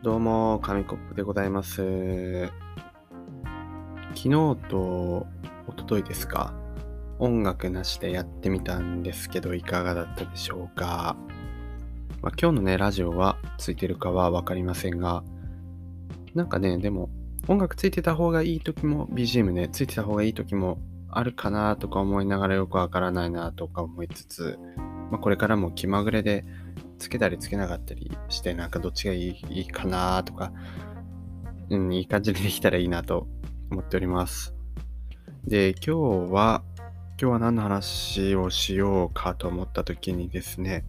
どうも、紙コップでございます。昨日と一昨日ですか、音楽なしでやってみたんですけど、いかがだったでしょうか？まあ、今日のね、ラジオはついてるかはわかりませんが、なんかね、でも、音楽ついてた方がいい時も、BGM ね、ついてた方がいい時もあるかなとか思いながらよくわからないなとか思いつつ、まあ、これからも気まぐれでつけたりつけなかったりして、なんかどっちがいいかなとか、うん、いい感じでできたらいいなと思っております。で、今日は、今日は何の話をしようかと思った時にですね、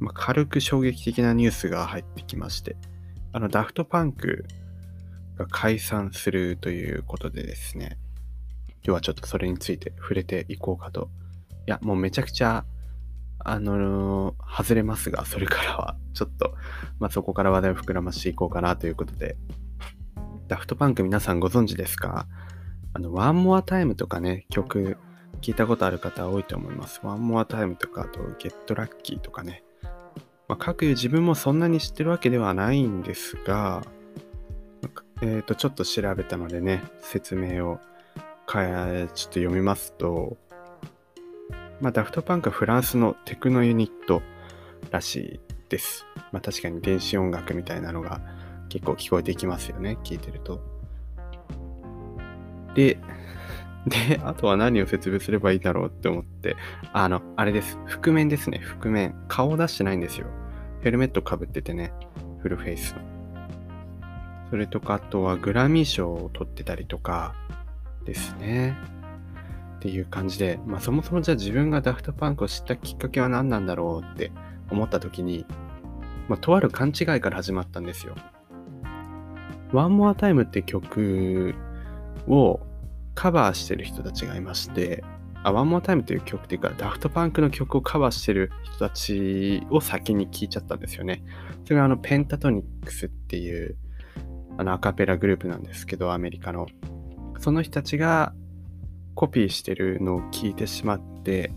まあ、軽く衝撃的なニュースが入ってきまして、あの、ダフトパンクが解散するということでですね、今日はちょっとそれについて触れていこうかと。いや、もうめちゃくちゃあのー、外れますが、それからは、ちょっと、まあ、そこから話題を膨らましていこうかなということで、ダフトパンク皆さんご存知ですか？あの、ワンモアタイムとかね、曲、聞いたことある方多いと思います。ワンモアタイムとか、あと、ゲットラッキーとかね。まあ、各自分もそんなに知ってるわけではないんですが、えっ、ー、と、ちょっと調べたのでね、説明を、かちょっと読みますと、まあ、ダフトパンクはフランスのテクノユニットらしいです。まあ、確かに電子音楽みたいなのが結構聞こえてきますよね、聞いてると。で、で、あとは何を説明すればいいだろうって思って、あの、あれです。覆面ですね、覆面。顔を出してないんですよ。ヘルメットかぶっててね、フルフェイスの。それとか、あとはグラミー賞を取ってたりとかですね。っていう感じで、まあ、そもそもじゃあ自分がダフトパンクを知ったきっかけは何なんだろうって思った時に、まあ、とある勘違いから始まったんですよ。One More Time って曲をカバーしてる人たちがいまして、あ、One More Time という曲っていうか、ダフトパンクの曲をカバーしてる人たちを先に聞いちゃったんですよね。それがあの、ペンタトニックスっていう、あの、アカペラグループなんですけど、アメリカの。その人たちが、コピーしてるのを聞いてしまって、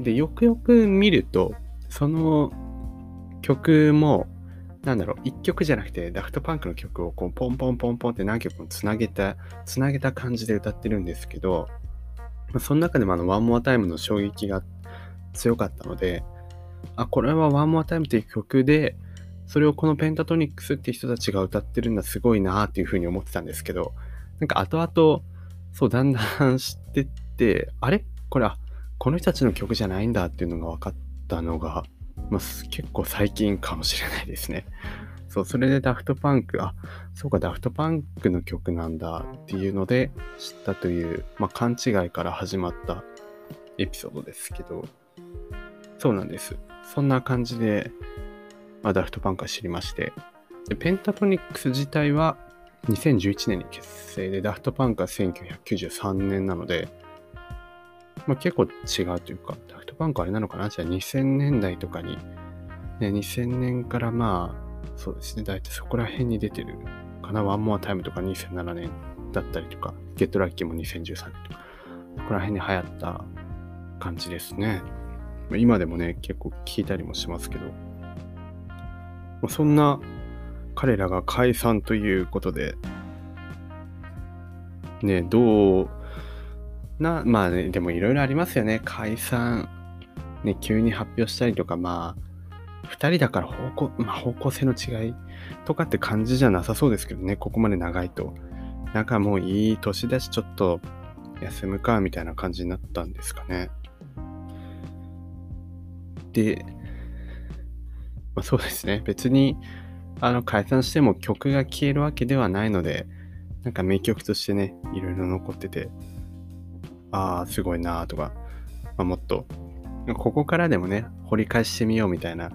で、よくよく見ると、その曲も、なんだろう、一曲じゃなくて、ダフトパンクの曲をこうポンポンポンポンって何曲もつなげた、つなげた感じで歌ってるんですけど、まあその中でもあの、ワンモアタイムの衝撃が強かったので、あ、これはワンモアタイムっていう曲で、それをこのペンタトニックスって人たちが歌ってるんだ、すごいなっていうふうに思ってたんですけど、なんか後々、そう、だんだん知ってって、あれ？これ、あ、この人たちの曲じゃないんだっていうのが分かったのが、まあ、結構最近かもしれないですね。そう、それでダフトパンク、あ、そうか、ダフトパンクの曲なんだっていうので知ったという、まあ、勘違いから始まったエピソードですけど、そうなんです。そんな感じで、まあ、ダフトパンクは知りまして、でペンタトニックス自体は2011年に結成で、ダフトパンクは1993年なので、まあ、結構違うというか、ダフトパンクあれなのかな？じゃあ2000年代とかに、ね、2000年からまあ、そうですね、大体そこら辺に出てるかな、ワンモアタイムとか2007年だったりとか、ゲットラッキーも2013年とか、そこら辺に流行った感じですね。今でもね、結構聞いたりもしますけど、まあ、そんな彼らが解散ということで、ね、どう、な、まあね、でもいろいろありますよね。解散、ね、急に発表したりとか、まあ、2人だから方向、まあ、方向性の違いとかって感じじゃなさそうですけどね、ここまで長いと。なんかもういい年だし、ちょっと休むか、みたいな感じになったんですかね。で、まあ、そうですね。別に、あの解散しても曲が消えるわけではないので、なんか名曲としてね、いろいろ残ってて、ああ、すごいなとか、まあ、もっと、ここからでもね、掘り返してみようみたいな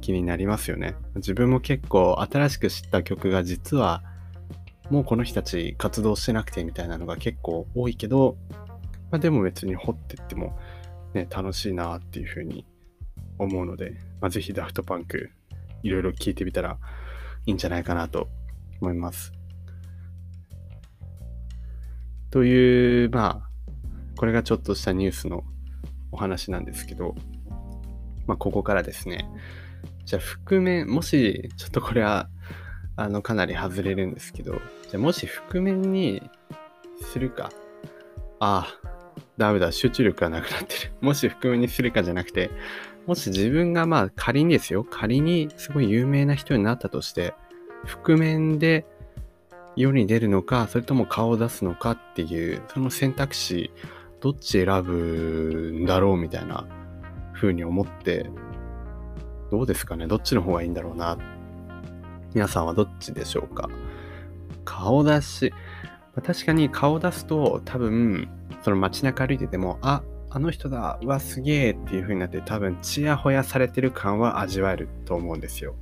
気になりますよね。自分も結構新しく知った曲が実は、もうこの人たち活動してなくてみたいなのが結構多いけど、まあ、でも別に掘ってっても、ね、楽しいなっていうふうに思うので、まあ、ぜひダフトパンクいろいろ聞いてみたらいいんじゃないかなと思います。という、まあ、これがちょっとしたニュースのお話なんですけど、まあ、ここからですね、じゃあ覆面、もし、ちょっとこれは、あの、かなり外れるんですけど、じゃあもし覆面にするか。ああ、ダメだ、集中力がなくなってる。もし覆面にするかじゃなくて、もし自分がまあ仮にですよ、仮にすごい有名な人になったとして、覆面で世に出るのか、それとも顔を出すのかっていう、その選択肢、どっち選ぶんだろうみたいな風に思って、どうですかね？どっちの方がいいんだろうな？皆さんはどっちでしょうか？顔出し。確かに顔を出すと多分、その街中歩いてても、あ、あの人だ、わ、すげえっていう風になって多分、ちやほやされてる感は味わえると思うんですよ。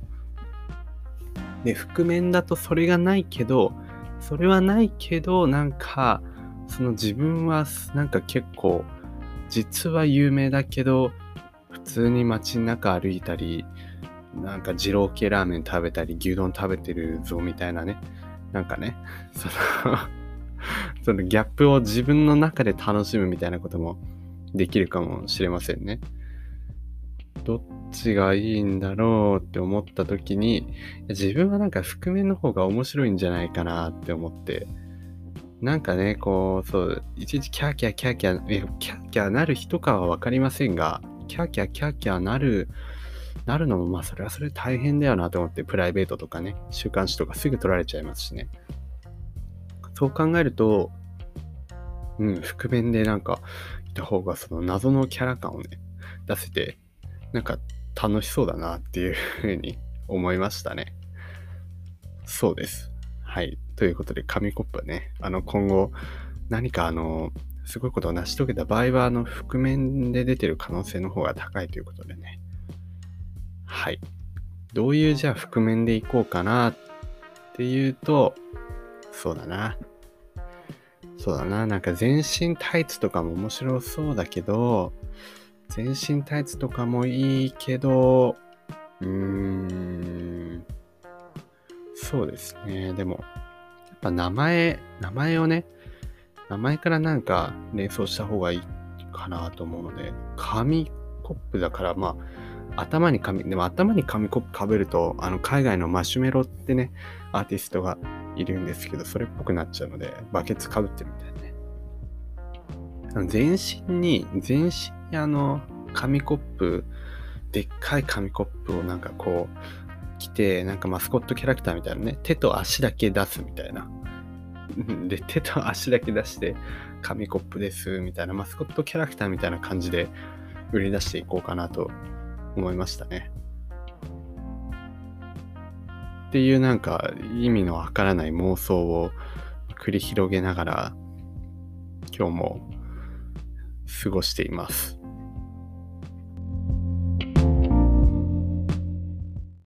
で、覆面だとそれがないけど、それはないけど、なんか、その自分はなんか結構、実は有名だけど、普通に街中歩いたり、なんか二郎系ラーメン食べたり、牛丼食べてるぞみたいなね。なんかね、その そのギャップを自分の中で楽しむみたいなこともできるかもしれませんね。どっちがいいんだろうって思った時に、自分はなんか覆面の方が面白いんじゃないかなって思って、なんかね、こう、そう、いちいちキャーキャーキャーキャー、キャーキャーなる人かはわかりませんが、キャーキャーキャーキャーなる、なるのもまあそれはそれ大変だよなと思って、プライベートとかね、週刊誌とかすぐ取られちゃいますしね。そう考えると、うん、覆面でなんかいた方がその謎のキャラ感をね、出せて、なんか楽しそうだなっていうふうに 思いましたね。そうです。はい。ということで、紙コップはね、あの、今後、何かあの、すごいことを成し遂げた場合は、あの、覆面で出てる可能性の方が高いということでね。はい。どういうじゃあ覆面でいこうかなっていうと、そうだな。そうだな。なんか全身タイツとかも面白そうだけど、全身タイツとかもいいけど、うーん、そうですね。でも、やっぱ名前、名前をね、名前からなんか連想した方がいいかなと思うので、紙コップだから、まあ、頭に紙、でも頭に紙コップかぶると、あの、海外のマシュメロってね、アーティストがいるんですけど、それっぽくなっちゃうので、バケツかぶってるみたいなね。全身に、全身にあの、紙コップ、でっかい紙コップをなんかこう、着て、なんかマスコットキャラクターみたいなね、手と足だけ出すみたいな。で、手と足だけ出して、紙コップです、みたいな、マスコットキャラクターみたいな感じで売り出していこうかなと思いましたね。っていうなんか意味のわからない妄想を繰り広げながら今日も過ごしています。